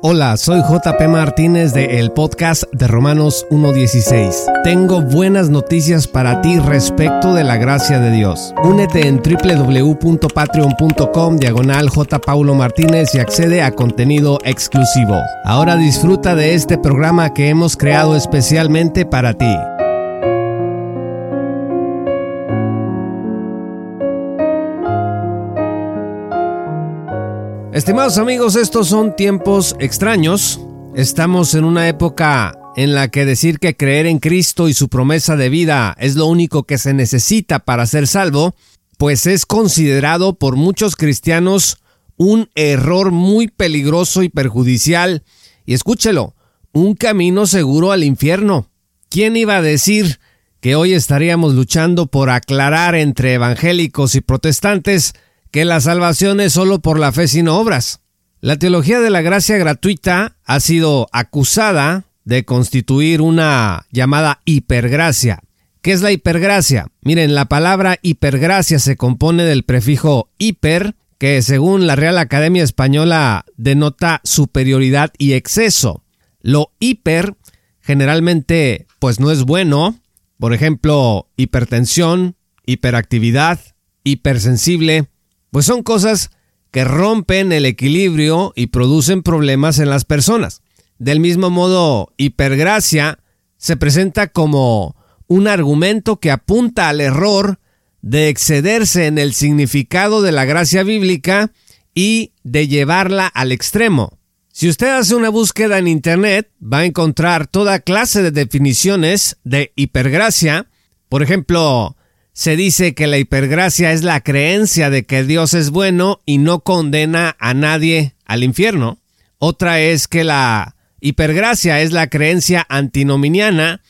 Hola, soy JP Martínez de el podcast de Romanos 1.16. Tengo buenas noticias para ti respecto de la gracia de Dios. Únete en www.patreon.com diagonal. Paulo Martínez y accede a contenido exclusivo. Ahora disfruta de este programa que hemos creado especialmente para ti. Estimados amigos, estos son tiempos extraños. Estamos en una época en la que decir que creer en Cristo y su promesa de vida es lo único que se necesita para ser salvo, pues es considerado por muchos cristianos un error muy peligroso y perjudicial. Y escúchelo, un camino seguro al infierno. ¿Quién iba a decir que hoy estaríamos luchando por aclarar entre evangélicos y protestantes que la salvación es solo por la fe sin obras. La teología de la gracia gratuita ha sido acusada de constituir una llamada hipergracia. ¿Qué es la hipergracia? Miren, la palabra hipergracia se compone del prefijo hiper, que según la Real Academia Española denota superioridad y exceso. Lo hiper generalmente pues no es bueno, por ejemplo, hipertensión, hiperactividad, hipersensible, pues son cosas que rompen el equilibrio y producen problemas en las personas. Del mismo modo, hipergracia se presenta como un argumento que apunta al error de excederse en el significado de la gracia bíblica y de llevarla al extremo. Si usted hace una búsqueda en Internet, va a encontrar toda clase de definiciones de hipergracia. Por ejemplo, se dice que la hipergracia es la creencia de que Dios es bueno y no condena a nadie al infierno. Otra es que la hipergracia es la creencia antinominiana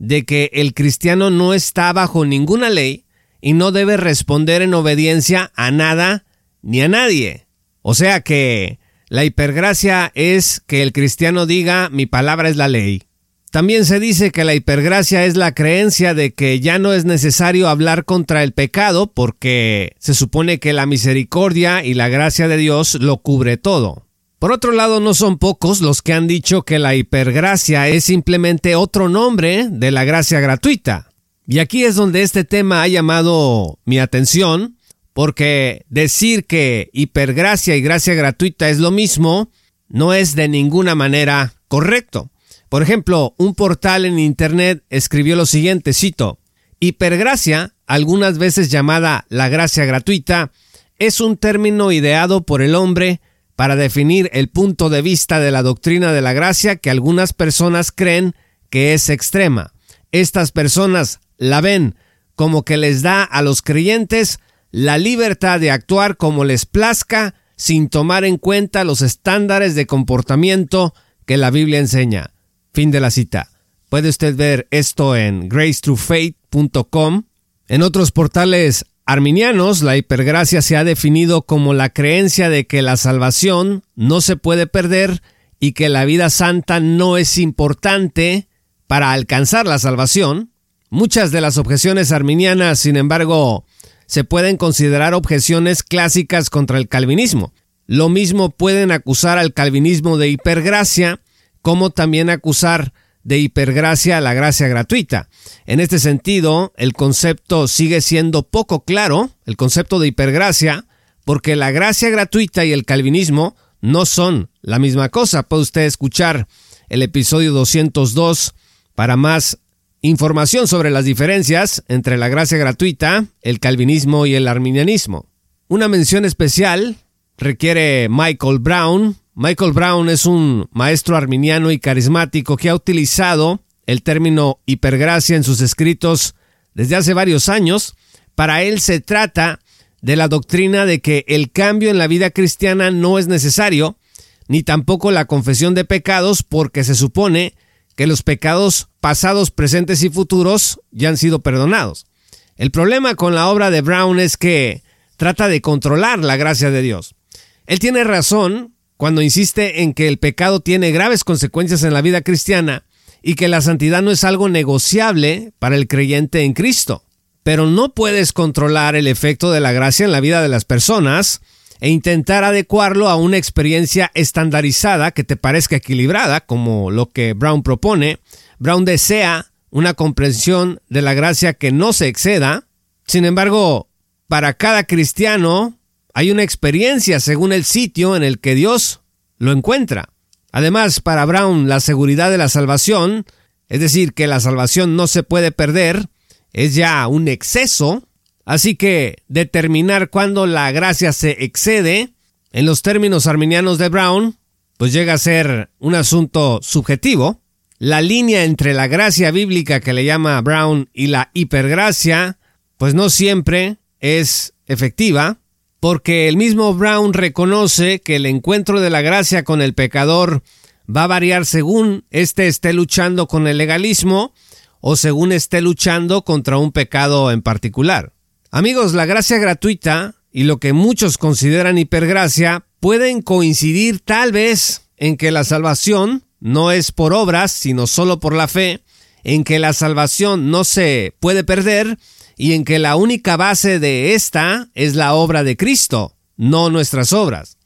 de que el cristiano no está bajo ninguna ley y no debe responder en obediencia a nada ni a nadie. O sea que la hipergracia es que el cristiano diga mi palabra es la ley. También se dice que la hipergracia es la creencia de que ya no es necesario hablar contra el pecado porque se supone que la misericordia y la gracia de Dios lo cubre todo. Por otro lado, no son pocos los que han dicho que la hipergracia es simplemente otro nombre de la gracia gratuita. Y aquí es donde este tema ha llamado mi atención, porque decir que hipergracia y gracia gratuita es lo mismo no es de ninguna manera correcto. Por ejemplo, un portal en Internet escribió lo siguiente, cito, Hipergracia, algunas veces llamada la gracia gratuita, es un término ideado por el hombre para definir el punto de vista de la doctrina de la gracia que algunas personas creen que es extrema. Estas personas la ven como que les da a los creyentes la libertad de actuar como les plazca sin tomar en cuenta los estándares de comportamiento que la Biblia enseña. Fin de la cita. Puede usted ver esto en gracetruefaith.com. En otros portales arminianos, la hipergracia se ha definido como la creencia de que la salvación no se puede perder y que la vida santa no es importante para alcanzar la salvación. Muchas de las objeciones arminianas, sin embargo, se pueden considerar objeciones clásicas contra el calvinismo. Lo mismo pueden acusar al calvinismo de hipergracia como también acusar de hipergracia a la gracia gratuita. En este sentido, el concepto sigue siendo poco claro, el concepto de hipergracia, porque la gracia gratuita y el calvinismo no son la misma cosa. Puede usted escuchar el episodio 202 para más información sobre las diferencias entre la gracia gratuita, el calvinismo y el arminianismo. Una mención especial requiere Michael Brown, Michael Brown es un maestro arminiano y carismático que ha utilizado el término hipergracia en sus escritos desde hace varios años. Para él se trata de la doctrina de que el cambio en la vida cristiana no es necesario, ni tampoco la confesión de pecados, porque se supone que los pecados pasados, presentes y futuros ya han sido perdonados. El problema con la obra de Brown es que trata de controlar la gracia de Dios. Él tiene razón cuando insiste en que el pecado tiene graves consecuencias en la vida cristiana y que la santidad no es algo negociable para el creyente en Cristo. Pero no puedes controlar el efecto de la gracia en la vida de las personas. e intentar adecuarlo a una experiencia estandarizada que te parezca equilibrada, como lo que Brown propone. Brown desea una comprensión de la gracia que no se exceda. Sin embargo, para cada cristiano hay una experiencia según el sitio en el que Dios lo encuentra. Además, para Brown, la seguridad de la salvación, es decir, que la salvación no se puede perder, es ya un exceso. Así que determinar cuándo la gracia se excede, en los términos arminianos de Brown, pues llega a ser un asunto subjetivo. La línea entre la gracia bíblica que le llama Brown y la hipergracia, pues no siempre es efectiva porque el mismo Brown reconoce que el encuentro de la gracia con el pecador va a variar según éste esté luchando con el legalismo o según esté luchando contra un pecado en particular. Amigos, la gracia gratuita y lo que muchos consideran hipergracia pueden coincidir tal vez en que la salvación no es por obras, sino solo por la fe, en que la salvación no se puede perder y en que la única base de esta es la obra de Cristo, no nuestras obras.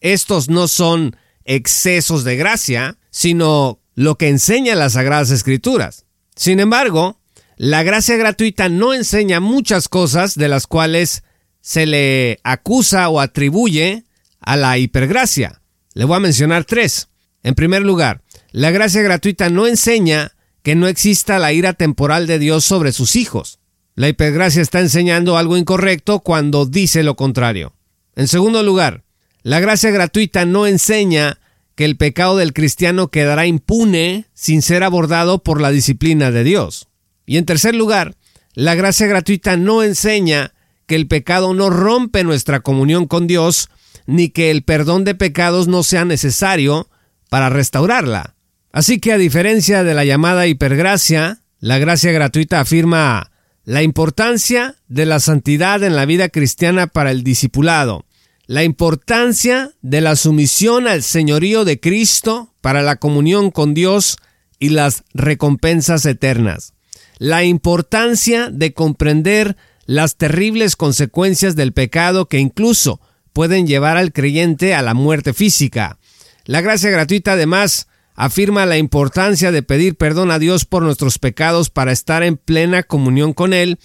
Estos no son excesos de gracia, sino lo que enseña las Sagradas Escrituras. Sin embargo, la gracia gratuita no enseña muchas cosas de las cuales se le acusa o atribuye a la hipergracia. Le voy a mencionar tres. En primer lugar, la gracia gratuita no enseña que no exista la ira temporal de Dios sobre sus hijos. La hipergracia está enseñando algo incorrecto cuando dice lo contrario. En segundo lugar, la gracia gratuita no enseña que el pecado del cristiano quedará impune sin ser abordado por la disciplina de Dios. Y en tercer lugar, la gracia gratuita no enseña que el pecado no rompe nuestra comunión con Dios, ni que el perdón de pecados no sea necesario para restaurarla. Así que a diferencia de la llamada hipergracia, la gracia gratuita afirma la importancia de la santidad en la vida cristiana para el discipulado, la importancia de la sumisión al señorío de Cristo para la comunión con Dios y las recompensas eternas, la importancia de comprender las terribles consecuencias del pecado que incluso pueden llevar al creyente a la muerte física. La gracia gratuita además afirma la importancia de pedir perdón a Dios por nuestros pecados para estar en plena comunión con Él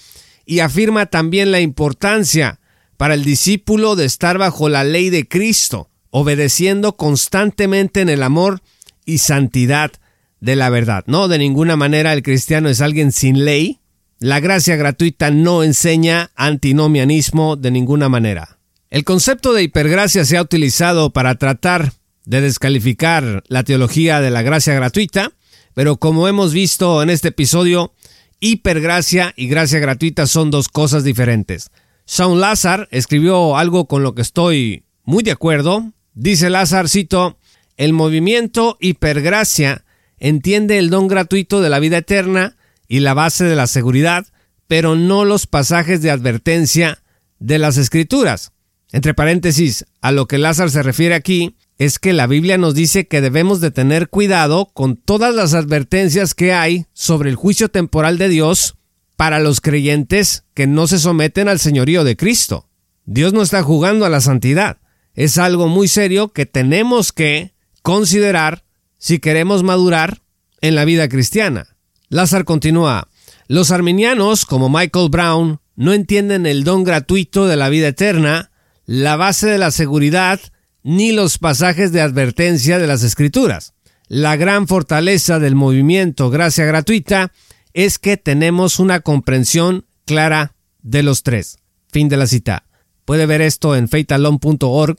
y afirma también la importancia para el discípulo de estar bajo la ley de Cristo, obedeciendo constantemente en el amor y santidad de la verdad. No, de ninguna manera el cristiano es alguien sin ley. La gracia gratuita no enseña antinomianismo de ninguna manera. El concepto de hipergracia se ha utilizado para tratar de descalificar la teología de la gracia gratuita, pero como hemos visto en este episodio, hipergracia y gracia gratuita son dos cosas diferentes. Sean Lazar escribió algo con lo que estoy muy de acuerdo. Dice Lazar, cito, el movimiento hipergracia entiende el don gratuito de la vida eterna y la base de la seguridad, pero no los pasajes de advertencia de las escrituras. Entre paréntesis, a lo que Lázaro se refiere aquí es que la Biblia nos dice que debemos de tener cuidado con todas las advertencias que hay sobre el juicio temporal de Dios para los creyentes que no se someten al señorío de Cristo. Dios no está jugando a la santidad. Es algo muy serio que tenemos que considerar si queremos madurar en la vida cristiana. Lázaro continúa, los arminianos, como Michael Brown, no entienden el don gratuito de la vida eterna, la base de la seguridad ni los pasajes de advertencia de las escrituras. La gran fortaleza del movimiento Gracia Gratuita es que tenemos una comprensión clara de los tres. Fin de la cita. Puede ver esto en feitalon.org.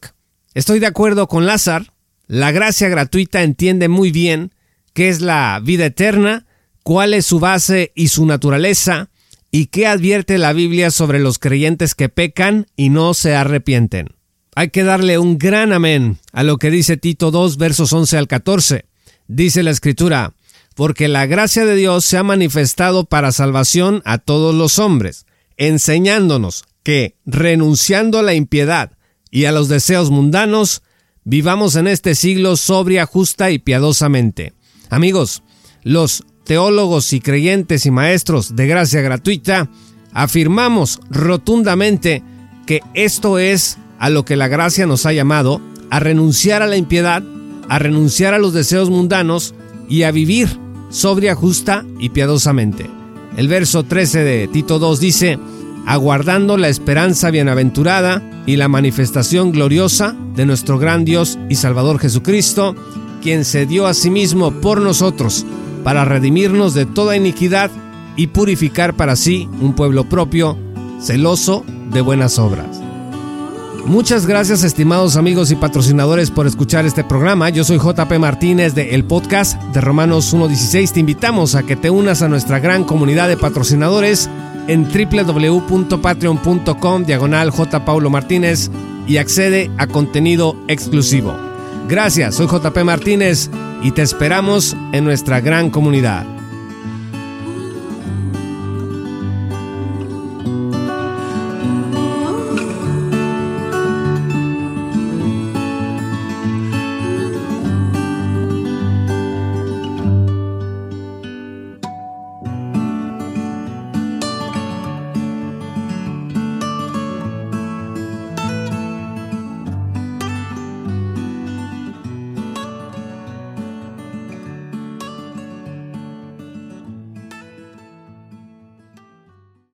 Estoy de acuerdo con Lázaro. La gracia gratuita entiende muy bien qué es la vida eterna, cuál es su base y su naturaleza, y qué advierte la Biblia sobre los creyentes que pecan y no se arrepienten. Hay que darle un gran amén a lo que dice Tito 2 versos 11 al 14. Dice la escritura, porque la gracia de Dios se ha manifestado para salvación a todos los hombres, enseñándonos que, renunciando a la impiedad y a los deseos mundanos, vivamos en este siglo sobria, justa y piadosamente. Amigos, los teólogos y creyentes y maestros de gracia gratuita afirmamos rotundamente que esto es a lo que la gracia nos ha llamado, a renunciar a la impiedad, a renunciar a los deseos mundanos y a vivir sobria, justa y piadosamente. El verso 13 de Tito 2 dice, aguardando la esperanza bienaventurada y la manifestación gloriosa de nuestro gran Dios y Salvador Jesucristo, quien se dio a sí mismo por nosotros para redimirnos de toda iniquidad y purificar para sí un pueblo propio, celoso de buenas obras. Muchas gracias estimados amigos y patrocinadores por escuchar este programa. Yo soy JP Martínez de El Podcast de Romanos 1.16. Te invitamos a que te unas a nuestra gran comunidad de patrocinadores en www.patreon.com diagonal. Paulo Martínez y accede a contenido exclusivo. Gracias, soy JP Martínez y te esperamos en nuestra gran comunidad.